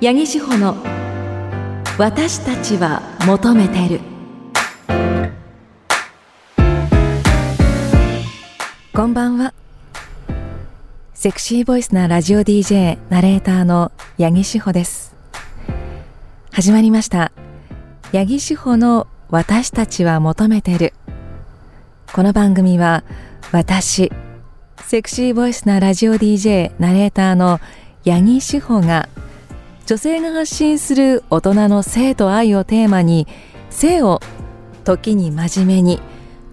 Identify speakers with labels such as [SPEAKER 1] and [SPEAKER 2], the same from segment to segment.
[SPEAKER 1] 八木志保の私たちは求めてる。こんばんは。セクシーボイスなラジオ DJ ナレーターの八木志保です。始まりました。八木志保の私たちは求めてる。この番組は私セクシーボイスなラジオ DJ ナレーターの八木志保が女性が発信する大人の性と愛をテーマに性を時に真面目に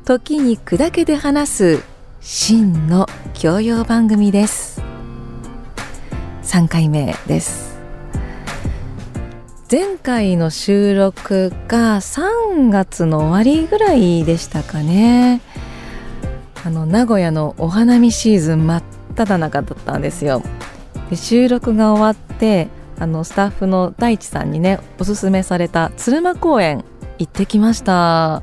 [SPEAKER 1] 時に砕けて話す真の教養番組です。3回目です。前回の収録が3月の終わりぐらいでしたかね。あの名古屋のお花見シーズン真っ只中だったんですよ。で収録が終わってあのスタッフの大地さんにねおすすめされた鶴間公園行ってきました。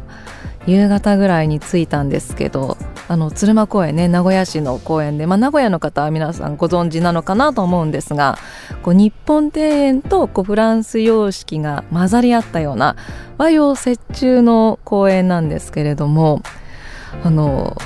[SPEAKER 1] 夕方ぐらいに着いたんですけどあの鶴間公園ね名古屋市の公園で、まあ、名古屋の方は皆さんご存知なのかなと思うんですがこう日本庭園とこうフランス様式が混ざり合ったような和洋折衷の公園なんですけれどもあの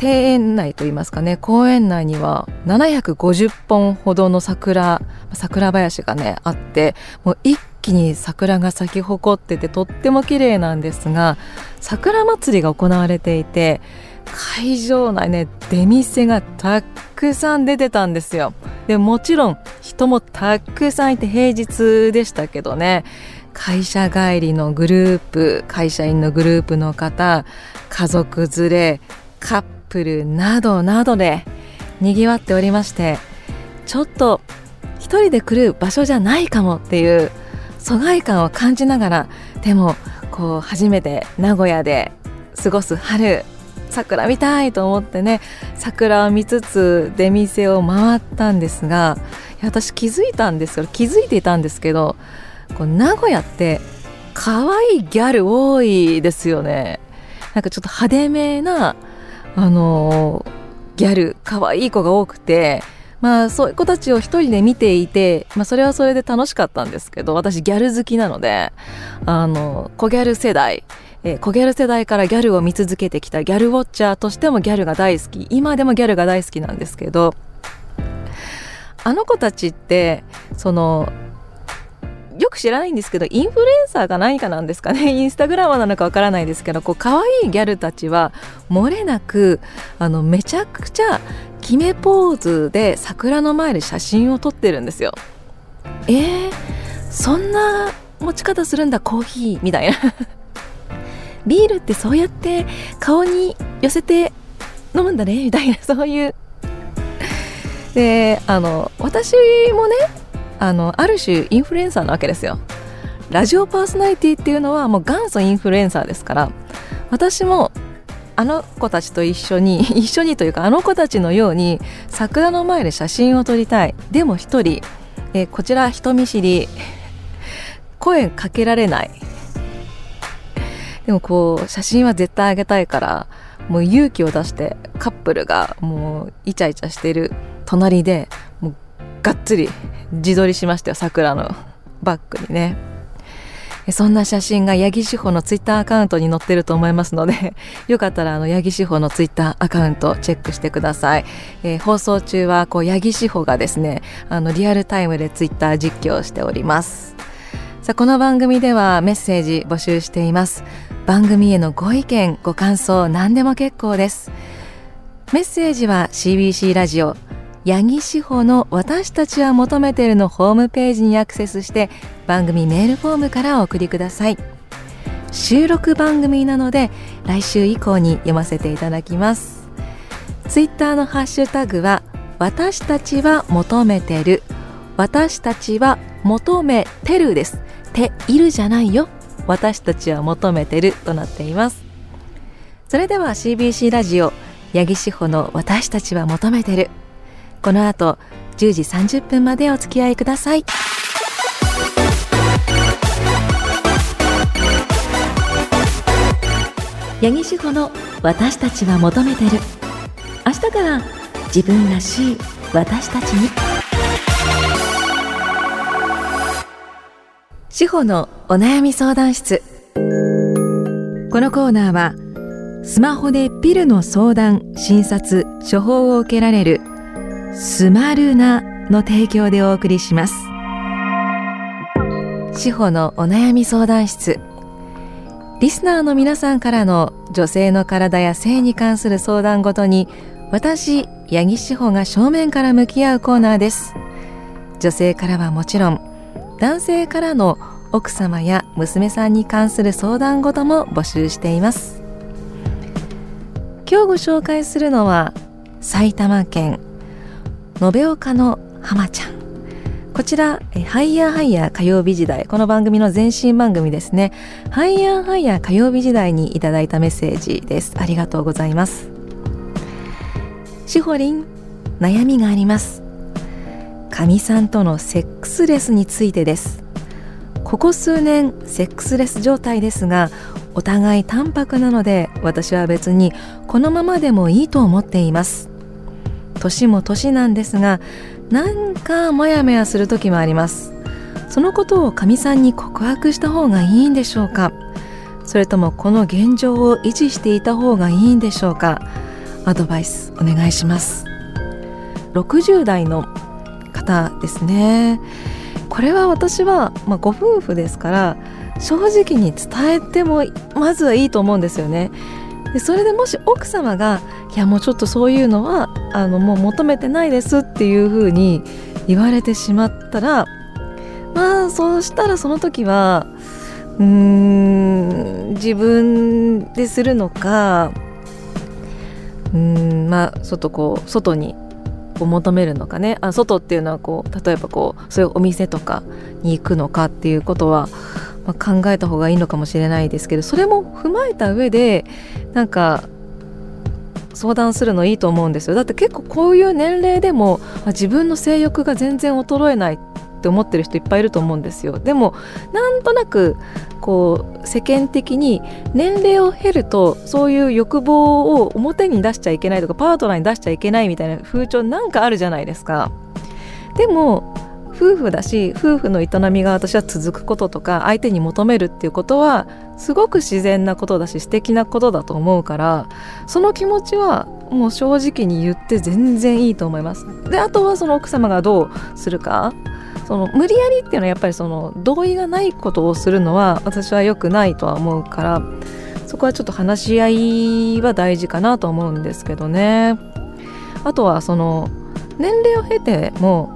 [SPEAKER 1] 庭園内といいますかね公園内には750本ほどの桜桜林がねあってもう一気に桜が咲き誇っててとっても綺麗なんですが桜祭りが行われていて会場内ね出店がたくさん出てたんですよ。でもちろん人もたくさんいて平日でしたけどね会社帰りのグループ会社員のグループの方家族連れカップルなどなどで賑わっておりましてちょっと一人で来る場所じゃないかもっていう疎外感を感じながらでもこう初めて名古屋で過ごす春桜見たいと思ってね桜を見つつ出店を回ったんですが私気づいたんですよ気づいていたんですけどこう名古屋って可愛いギャル多いですよね。なんかちょっと派手めなあのギャル可愛い子が多くてまあそういう子たちを一人で見ていて、まあ、それはそれで楽しかったんですけど私ギャル好きなのであの小ギャル世代えー、小ギャル世代からギャルを見続けてきたギャルウォッチャーとしてもギャルが大好き今でもギャルが大好きなんですけどあの子たちってそのよく知らないんですけどインフルエンサーが何かなんですかね？インスタグラマーなのかわからないですけどこう可愛いギャルたちは漏れなくあのめちゃくちゃ決めポーズで桜の前で写真を撮ってるんですよ。えー、そんな持ち方するんだコーヒーみたいな。ビールってそうやって顔に寄せて飲むんだねみたいな。そういう。であの私もねあのある種インフルエンサーなわけですよ。ラジオパーソナリティっていうのはもう元祖インフルエンサーですから私もあの子たちと一緒に 一緒にというかあの子たちのように桜の前で写真を撮りたい。でも一人、えこちら人見知り。声かけられない。でもこう写真は絶対あげたいからもう勇気を出してカップルがもうイチャイチャしてる隣でもうがっつり自撮りしましたよ桜のバッグにね。そんな写真が八木志保のツイッターアカウントに載ってると思いますので よかったらあの八木志保のツイッターアカウントチェックしてください、えー、放送中はこう八木志保がですねあのリアルタイムでツイッター実況しております。さあこの番組ではメッセージ募集しています。番組へのご意見ご感想何でも結構です。メッセージは CBC ラジオ八木志保の私たちは求めているのホームページにアクセスして番組メールフォームからお送りください。収録番組なので来週以降に読ませていただきます。ツイッターのハッシュタグは私たちは求めてる。私たちは求めてるです。ているじゃないよ。私たちは求めてる。となっています。それでは CBC ラジオ八木志保の私たちは求めてる。この後10時30分までお付き合いください。八木志保の私たちは求めてる。明日から自分らしい私たちに。志保のお悩み相談室。このコーナーはスマホでピルの相談診察処方を受けられるスマルナの提供でお送りします。志保のお悩み相談室。リスナーの皆さんからの女性の体や性に関する相談ごとに私八木志保が正面から向き合うコーナーです。女性からはもちろん男性からの奥様や娘さんに関する相談事も募集しています。今日ご紹介するのは埼玉県延岡の浜ちゃん。こちらハイヤーハイヤー火曜日時代。この番組の前身番組ですね。ハイヤーハイヤー火曜日時代にいただいたメッセージです。ありがとうございます。しほりん悩みがあります。かみさんとのセックスレスについてです。ここ数年セックスレス状態ですがお互い淡白なので私は別にこのままでもいいと思っています。年も年なんですがなんかモヤモヤする時もあります。そのことをかみさんに告白した方がいいんでしょうか。それともこの現状を維持していた方がいいんでしょうか。アドバイスお願いします。60代の方ですね。これは私は、まあ、ご夫婦ですから正直に伝えてもまずはいいと思うんですよね。でそれでもし奥様がいやもうちょっとそういうのはあのもう求めてないですっていうふうに言われてしまったらまあそうしたらその時はうーん自分でするのかうんまあ外こう外にを求めるのかね。あ外っていうのはこう例えばこうそういうお店とかに行くのかっていうことは、まあ、考えた方がいいのかもしれないですけどそれも踏まえた上でなんか相談するのいいと思うんですよ。だって結構こういう年齢でも自分の性欲が全然衰えないって思ってる人いっぱいいると思うんですよ。でもなんとなくこう世間的に年齢を経るとそういう欲望を表に出しちゃいけないとかパートナーに出しちゃいけないみたいな風潮なんかあるじゃないですか。でも夫婦だし夫婦の営みが私は続くこととか相手に求めるっていうことはすごく自然なことだし素敵なことだと思うからその気持ちはもう正直に言って全然いいと思います。であとはその奥様がどうするか。その無理やりっていうのはやっぱりその同意がないことをするのは私は良くないとは思うからそこはちょっと話し合いは大事かなと思うんですけどね。あとはその年齢を経ても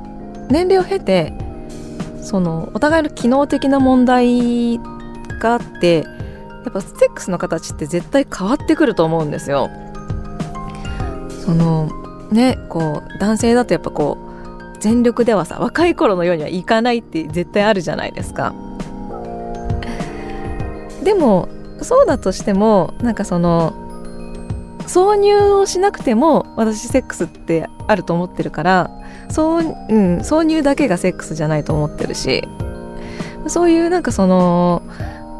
[SPEAKER 1] 年齢を経てそのお互いの機能的な問題があってやっぱセックスの形って絶対変わってくると思うんですよ。そのねこう男性だとやっぱこう全力ではさ若い頃のようにはいかないって絶対あるじゃないですか。でもそうだとしてもなんかその挿入をしなくても私セックスってあると思ってるからそう、ん、挿入だけがセックスじゃないと思ってるしそういうなんかその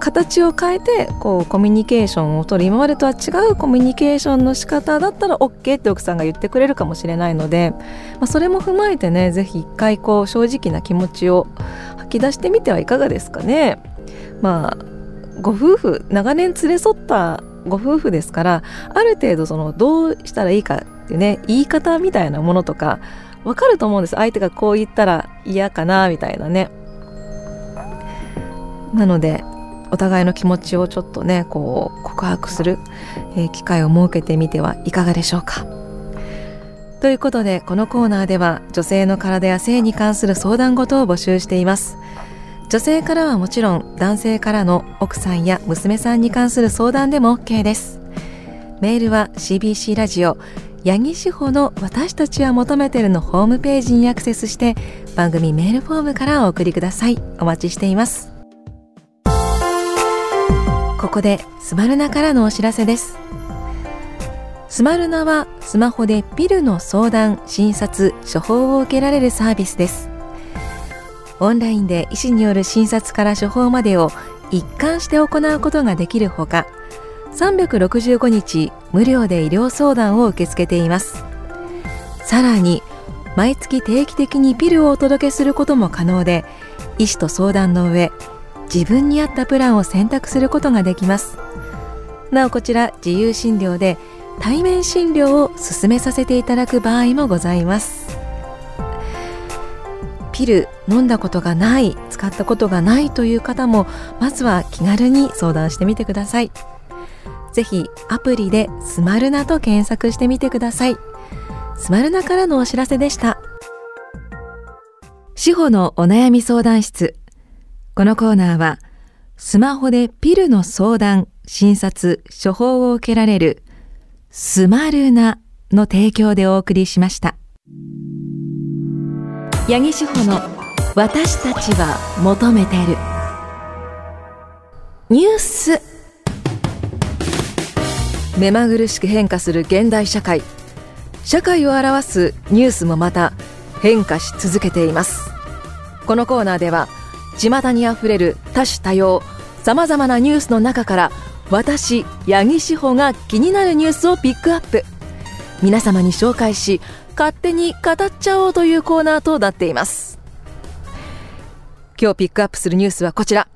[SPEAKER 1] 形を変えてこうコミュニケーションを取る今までとは違うコミュニケーションの仕方だったら OK って奥さんが言ってくれるかもしれないので、まあ、それも踏まえてね是非一回こう正直な気持ちを吐き出してみてはいかがですかね。まあご夫婦長年連れ添ったご夫婦ですからある程度そのどうしたらいいかってね言い方みたいなものとかわかると思うんです。相手がこう言ったら嫌かなみたいなね。なのでお互いの気持ちをちょっとねこう告白する、え、機会を設けてみてはいかがでしょうか。ということでこのコーナーでは女性の体や性に関する相談事を募集しています。女性からはもちろん男性からの奥さんや娘さんに関する相談でも OK です。メールは CBC ラジオ八木志保の私たちは求めてるのホームページにアクセスして番組メールフォームからお送りください。お待ちしています。ここでスマルナからのお知らせです。スマルナはスマホでピルの相談、診察、処方を受けられるサービスです。オンラインで医師による診察から処方までを一貫して行うことができるほか365日無料で医療相談を受け付けています。さらに毎月定期的にピルをお届けすることも可能で医師と相談の上自分に合ったプランを選択することができます。なおこちら自由診療で対面診療を進めさせていただく場合もございます。ピル飲んだことがない使ったことがないという方もまずは気軽に相談してみてください。ぜひアプリでスマルナと検索してみてください。スマルナからのお知らせでした。司法のお悩み相談室。このコーナーはスマホでピルの相談診察処方を受けられるスマルナの提供でお送りしました。八木志保の私たちは求めてる。ニュース。目まぐるしく変化する現代社会。社会を表すニュースもまた変化し続けています。このコーナーでは巷にあふれる多種多様さまざまなニュースの中から私八木志保が気になるニュースをピックアップ。皆様に紹介し勝手に語っちゃおうというコーナーとなっています。今日ピックアップするニュースはこちら。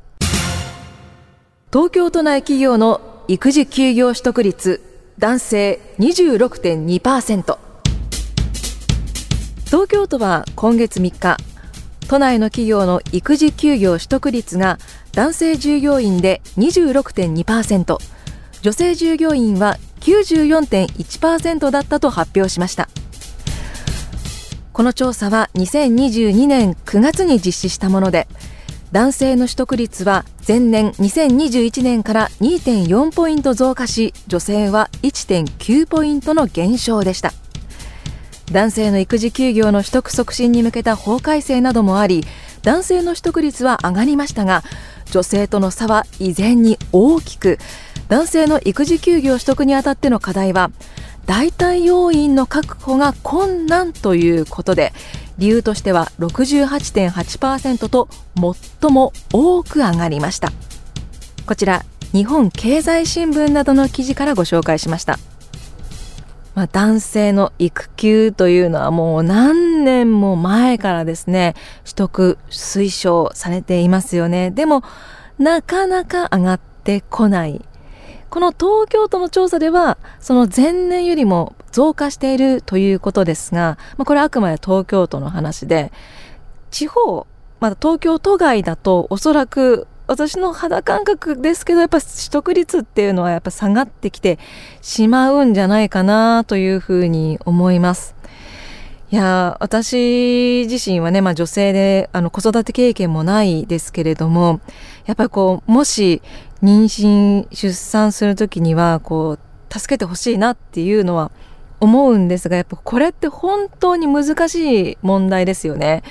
[SPEAKER 1] 東京都内企業の育児休業取得率男性26.2%東京都は今月3日都内の企業の育児休業取得率が男性従業員で26.2%女性従業員は94.1%だったと発表しました。この調査は2022年9月に実施したもので男性の取得率は前年2021年から2.4ポイント増加し女性は1.9ポイントの減少でした。男性の育児休業の取得促進に向けた法改正などもあり男性の取得率は上がりましたが女性との差は依然に大きく男性の育児休業取得にあたっての課題は代替要員の確保が困難ということで理由としては68.8%と最も多く上がりましたこちら日本経済新聞などの記事からご紹介しましたまあ、男性の育休というのはもう何年も前からですね、取得推奨されていますよね。でも、なかなか上がってこないこの東京都の調査では、その前年よりも増加しているということですが、まあ、これはあくまで東京都の話で、地方、まだ東京都外だとおそらく私の肌感覚ですけど、やっぱ取得率っていうのはやっぱ下がってきてしまうんじゃないかなというふうに思います。いや私自身はね、まあ、女性であの子育て経験もないですけれどもやっぱりこうもし妊娠出産する時にはこう助けてほしいなっていうのは思うんですがやっぱこれって本当に難しい問題ですよね。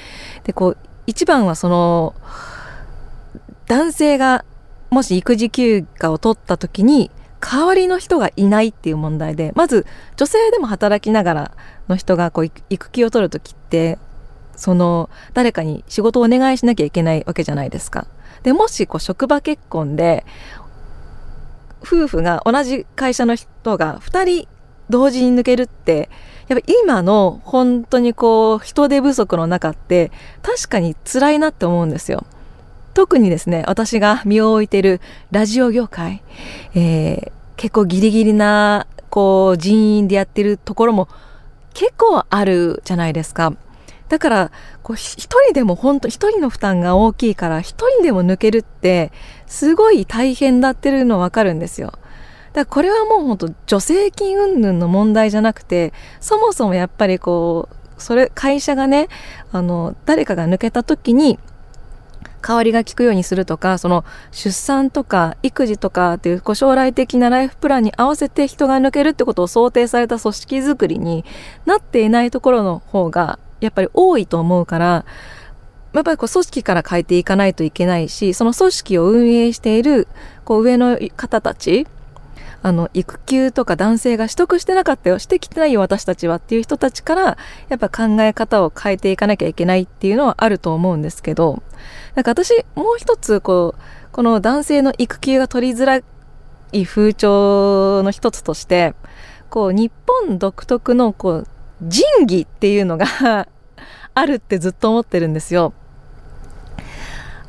[SPEAKER 1] でこう一番はその男性がもし育児休暇を取った時に代わりの人がいないっていう問題でまず女性でも働きながらの人がこう育休を取る時ってその誰かに仕事をお願いしなきゃいけないわけじゃないですか。でもしこう職場結婚で夫婦が同じ会社の人が2人同時に抜けるってやっぱ今の本当にこう人手不足の中って確かに辛いなって思うんですよ。特にですね、私が身を置いているラジオ業界、えー、結構ギリギリなこう人員でやってるところも結構あるじゃないですか。だから、こう、一人でも本当一人の負担が大きいから、一人でも抜けるって、すごい大変だってるのわかるんですよ。だからこれはもう本当助成金云々の問題じゃなくて、そもそもやっぱりこう、それ、会社がね、あの、誰かが抜けた時に、代わりが効くようにするとか、その出産とか育児とかっていうこう将来的なライフプランに合わせて人が抜けるってことを想定された組織づくりになっていないところの方がやっぱり多いと思うから、やっぱりこう組織から変えていかないといけないし、その組織を運営しているこう上の方たち、あの、育休とか男性が取得してなかったよ、してきてないよ私たちはっていう人たちから、やっぱ考え方を変えていかなきゃいけないっていうのはあると思うんですけど、なんか私、もう一つ、こう、この男性の育休が取りづらい風潮の一つとして、こう、日本独特の、こう、仁義っていうのが あるってずっと思ってるんですよ。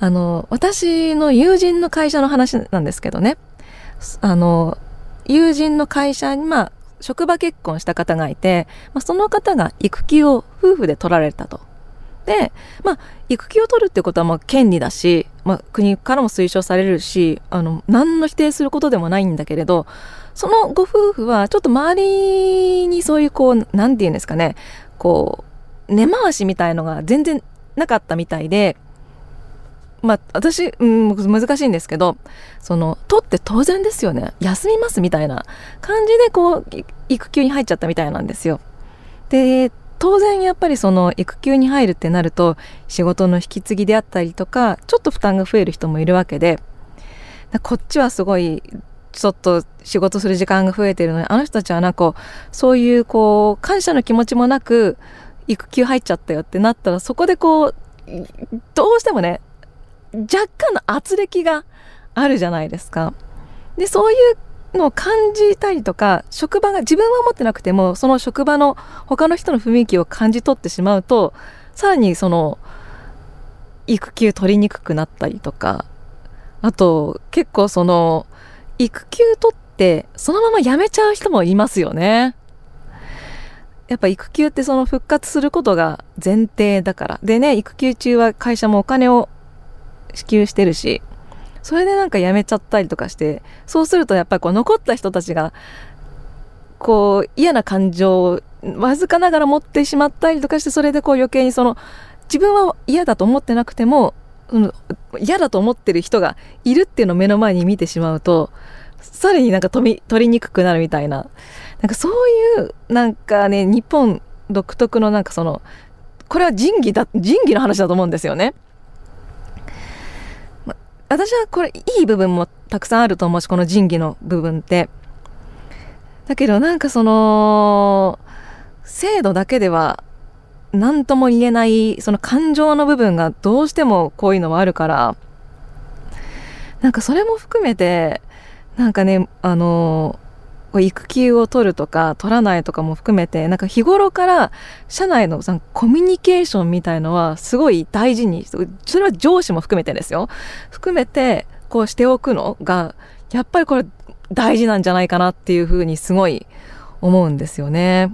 [SPEAKER 1] あの私の友人の会社の話なんですけどねあの友人の会社にまあ職場結婚した方がいて、まあ、その方が育休を夫婦で取られたと。で、まあ、育休を取るってことはまあ権利だし、まあ、国からも推奨されるしあの何の否定することでもないんだけれどそのご夫婦はちょっと周りにそういうこう何て言うんですかねこう根回しみたいのが全然なかったみたいでまあ私、うん、難しいんですけどその取って当然ですよね休みますみたいな感じでこう育休に入っちゃったみたいなんですよ。で当然やっぱりその育休に入るってなると仕事の引き継ぎであったりとかちょっと負担が増える人もいるわけでこっちはすごいちょっと仕事する時間が増えてるのにあの人たちはなんかそういうこう感謝の気持ちもなく育休入っちゃったよってなったらそこでこうどうしてもね若干の圧力があるじゃないですか。でそういうのを感じたりとか職場が自分は思ってなくてもその職場の他の人の雰囲気を感じ取ってしまうとさらにその育休取りにくくなったりとかあと結構その育休取ってそのまま辞めちゃう人もいますよね。やっぱ育休ってその復活することが前提だから。でね、育休中は会社もお金を支給してるし、それでなんか辞めちゃったりとかしてそうするとやっぱりこう残った人たちがこう嫌な感情をわずかながら持ってしまったりとかしてそれでこう余計にその自分は嫌だと思ってなくてもうん嫌だと思ってる人がいるっていうのを目の前に見てしまうとさらになんか取りにくくなるみたいななんかそういうなんかね日本独特のなんかそのこれは仁義だ仁義の話だと思うんですよね。私はこれいい部分もたくさんあると思うしこの仁義の部分って。だけどなんかその制度だけでは何とも言えないその感情の部分がどうしてもこういうのはあるからなんかそれも含めてなんかねあのこう育休を取るとか取らないとかも含めてなんか日頃から社内のコミュニケーションみたいのはすごい大事にそれは上司も含めてですよ含めてこうしておくのがやっぱりこれ大事なんじゃないかなっていうふうにすごい思うんですよね。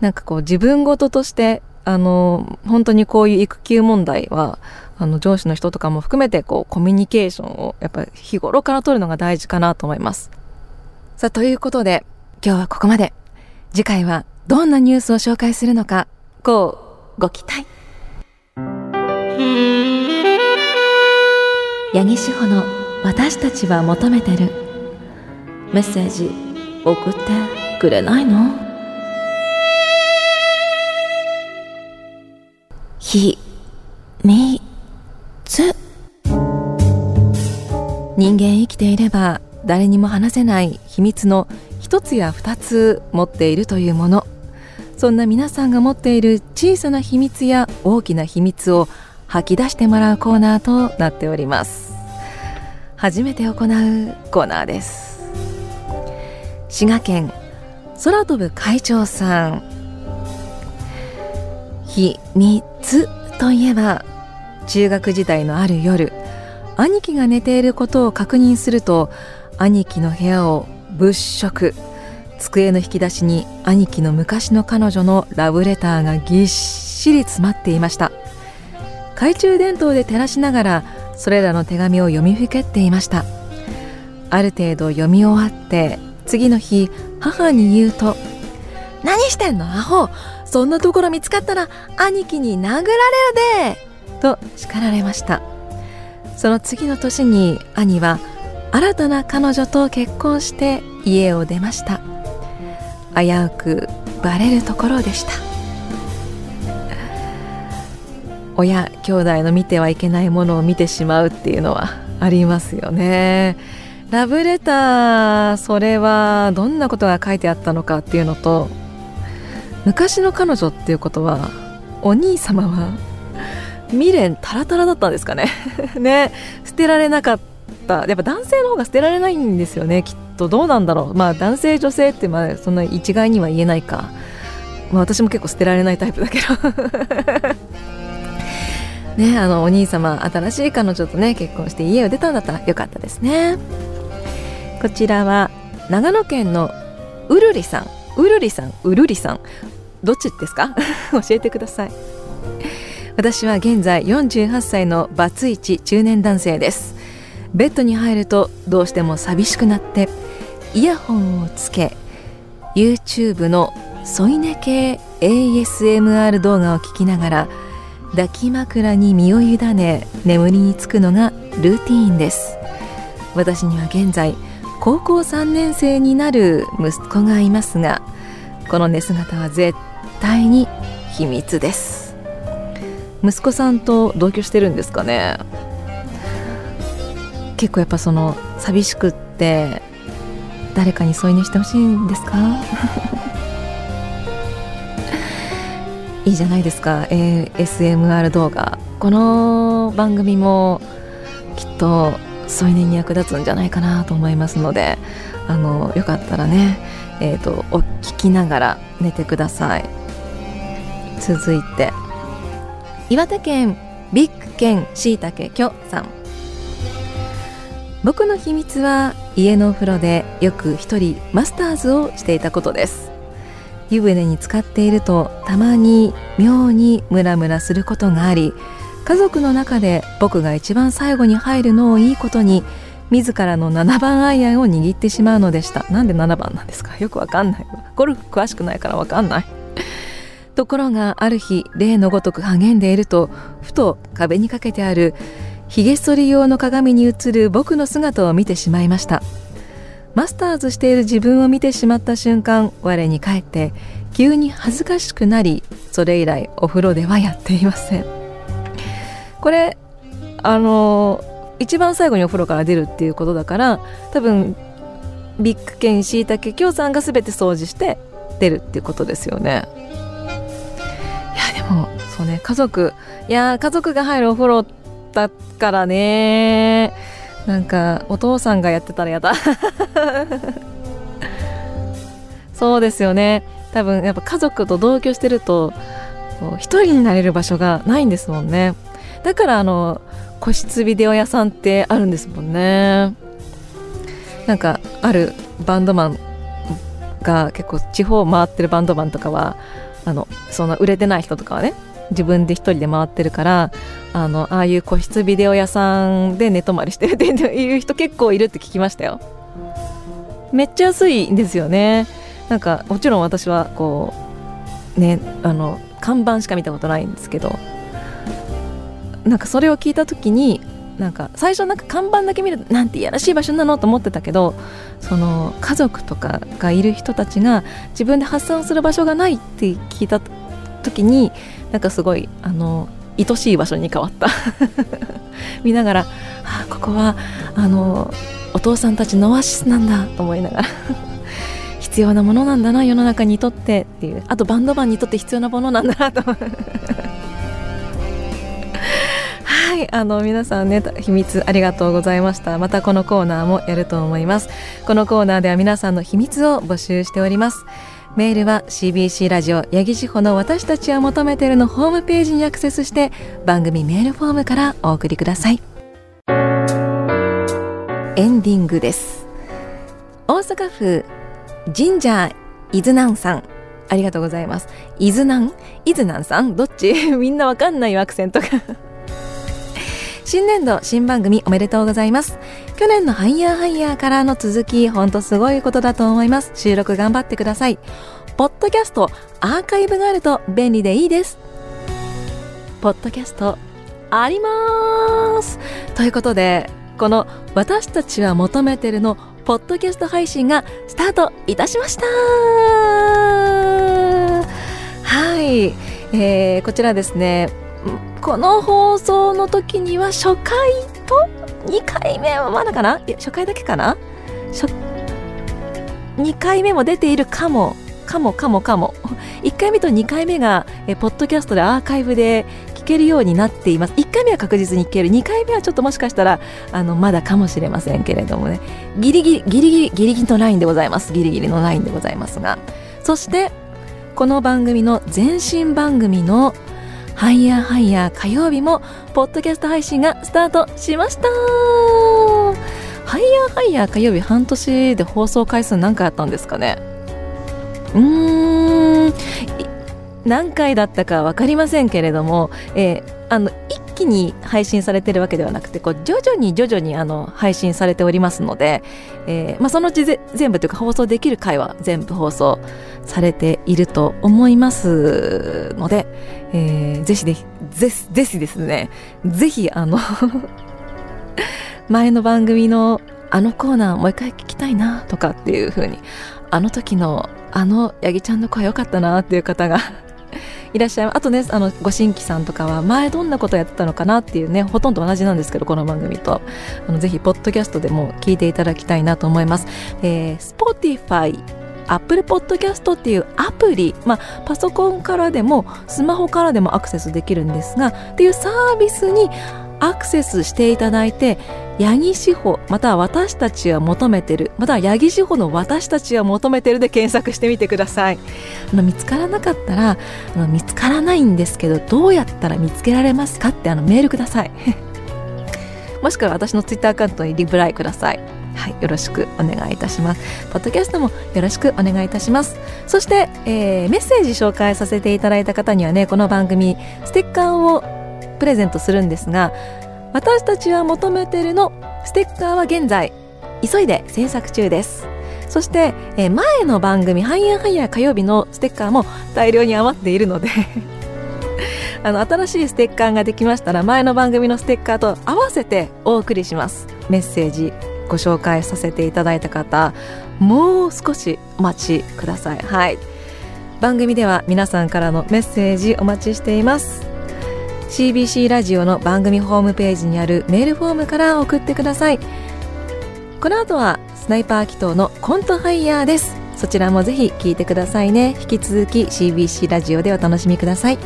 [SPEAKER 1] なんかこう自分事としてあの本当にこういう育休問題はあの上司の人とかも含めてこうコミュニケーションをやっぱり日頃から取るのが大事かなと思います。さあ、ということで、今日はここまで。次回はどんなニュースを紹介するのか、こう、ご期待。八木志保の私たちは求めてる。メッセージ送ってくれないの？ひ、み、つ。人間生きていれば誰にも話せない秘密の一つや二つ持っているというものそんな皆さんが持っている小さな秘密や大きな秘密を吐き出してもらうコーナーとなっております。初めて行うコーナーです。滋賀県空飛ぶ会長さん。秘密といえば中学時代のある夜兄貴が寝ていることを確認すると兄貴の部屋を物色。机の引き出しに兄貴の昔の彼女のラブレターがぎっしり詰まっていました。懐中電灯で照らしながらそれらの手紙を読みふけっていました。ある程度読み終わって次の日母に言うと「何してんのアホ。そんなところ見つかったら兄貴に殴られるで!」と叱られました。その次の年に兄は新たな彼女と結婚して家を出ました。危うくバレるところでした。親兄弟の見てはいけないものを見てしまうっていうのはありますよね。ラブレターそれはどんなことが書いてあったのかっていうのと昔の彼女っていうことはお兄様は未練タラタラだったんですかね。ね。捨てられなかっったやっぱ男性の方が捨てられないんですよねきっと。どうなんだろう。まあ男性女性ってまあそんな一概には言えないか、まあ、私も結構捨てられないタイプだけど。ねあのお兄様新しい彼女とね結婚して家を出たんだったらよかったですね。こちらは長野県のうるりさん。うるりさんうるりさん。どっちですか？教えてください。私は現在48歳のバツイチ中年男性です。ベッドに入るとどうしても寂しくなってイヤホンをつけ YouTube の添い寝系 ASMR 動画を聞きながら抱き枕に身を委ね眠りにつくのがルーティーンです。私には現在高校3年生になる息子がいますがこの寝姿は絶対に秘密です。息子さんと同居してるんですかね？結構やっぱその寂しくって誰かに添い寝してほしいんですか？いいじゃないですか。ASMR 動画。この番組もきっと添い寝に役立つんじゃないかなと思いますのであのよかったらね、えーと、お聞きながら寝てください。続いて岩手県ビッグ県しいたけきょさん。僕の秘密は家のお風呂でよく一人マスターズをしていたことです。湯船に浸かっているとたまに妙にムラムラすることがあり家族の中で僕が一番最後に入るのをいいことに自らの7番アイアンを握ってしまうのでした。なんで7番なんですか？よくわかんないゴルフ詳しくないからわかんない。ところがある日例のごとく励んでいるとふと壁にかけてあるひげ剃り用の鏡に映る僕の姿を見てしまいました。マスターズしている自分を見てしまった瞬間我に返って急に恥ずかしくなりそれ以来お風呂ではやっていません。これあの一番最後にお風呂から出るっていうことだから多分ビッグ犬しいたけ京さんが全て掃除して出るっていうことですよね。いやでもそうね家族いや家族が入るお風呂だからね。なんかお父さんがやってたらやだ。そうですよね。多分やっぱ家族と同居してると一人になれる場所がないんですもんね。だからあの個室ビデオ屋さんってあるんですもんね。なんかあるバンドマンが結構地方回ってるバンドマンとかはあのそんな売れてない人とかはね自分で一人で回ってるからあのああいう個室ビデオ屋さんで寝泊まりしてるっていう人結構いるって聞きましたよ。めっちゃ安いんですよね。なんかもちろん私はこうねあの看板しか見たことないんですけどなんかそれを聞いた時になんか最初なんか看板だけ見るとなんていやらしい場所なのと思ってたけどその家族とかがいる人たちが自分で発散する場所がないって聞いた時になんかすごいあの愛しい場所に変わった。見ながらあここはあのお父さんたちのオアシスなんだと思いながら。必要なものなんだな世の中にとってっていう。あとバンドマンにとって必要なものなんだなと。はいあの皆さんね秘密ありがとうございました。またこのコーナーもやると思います。このコーナーでは皆さんの秘密を募集しております。メールは CBC ラジオ八木志保の私たちは求めてるのホームページにアクセスして番組メールフォームからお送りください。エンディングです。大阪府神社伊豆南さん。ありがとうございます。伊豆南？伊豆南さん？どっち？みんなわかんないアクセントが。新年度新番組おめでとうございます。去年のハイヤーハイヤーからの続きほんとすごいことだと思います。収録頑張ってください。ポッドキャストアーカイブがあると便利でいいです。ポッドキャストあります。ということでこの私たちは求めてるのポッドキャスト配信がスタートいたしました。はい、えー、こちらですね。この放送の時には初回と2回目はまだかな？いや初回だけかな？初2回目も出ているかも。かもかもかも。1 回目と2回目がえポッドキャストでアーカイブで聞けるようになっています。1回目は確実に聞ける。2回目はちょっともしかしたらあのまだかもしれませんけれどもね。ギリギリギリギリギリギリのラインでございます。ギリギリのラインでございますが。そしてこの番組の前身番組のハイヤーハイヤー火曜日もポッドキャスト配信がスタートしました。ハイヤーハイヤー火曜日半年で放送回数何回あったんですかね？うーん。何回だったか分かりませんけれども、えー、あの一気に配信されてるわけではなくてこう徐々に徐々にあの配信されておりますので、えーまあ、そのうち全部というか放送できる回は全部放送されていると思いますので、えー、ぜひぜひぜひですね。ぜひあの 前の番組のあのコーナーもう一回聞きたいなとかっていう風にあの時のあのヤギちゃんの声良かったなっていう方が いらっしゃいます。あとねあのご新規さんとかは前どんなことやってたのかなっていうねほとんど同じなんですけどこの番組と。あのぜひポッドキャストでも聞いていただきたいなと思います、えー、Spotify Apple Podcast っていうアプリ、まあ、パソコンからでもスマホからでもアクセスできるんですがっていうサービスにアクセスしていただいて八木志保または私たちは求めてるまたは八木志保の私たちは求めてるで検索してみてください。あの見つからなかったらあの見つからないんですけどどうやったら見つけられますかってあのメールください。もしくは私のツイッターアカウントにリプライください。はい、よろしくお願いいたします。ポッドキャストもよろしくお願いいたします。そして、えー、メッセージ紹介させていただいた方にはね、この番組、ステッカーをプレゼントするんですが私たちは求めてるのステッカーは現在急いで制作中ですそして、えー、前の番組「ハイヤーハイヤー火曜日」のステッカーも大量に余っているので あの新しいステッカーができましたら前の番組のステッカーと合わせてお送りしますメッセージご紹介させていただいた方もう少しお待ちください。はい。番組では皆さんからのメッセージお待ちしています。CBC ラジオの番組ホームページにあるメールフォームから送ってください。この後はスナイパー祈祷のコントハイヤーです。そちらもぜひ聞いてくださいね。引き続き CBC ラジオでお楽しみください。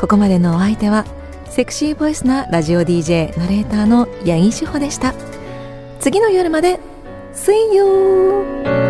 [SPEAKER 1] ここまでのお相手はセクシーボイスなラジオ DJ ナレーターの八木志保でした。次の夜まで See you!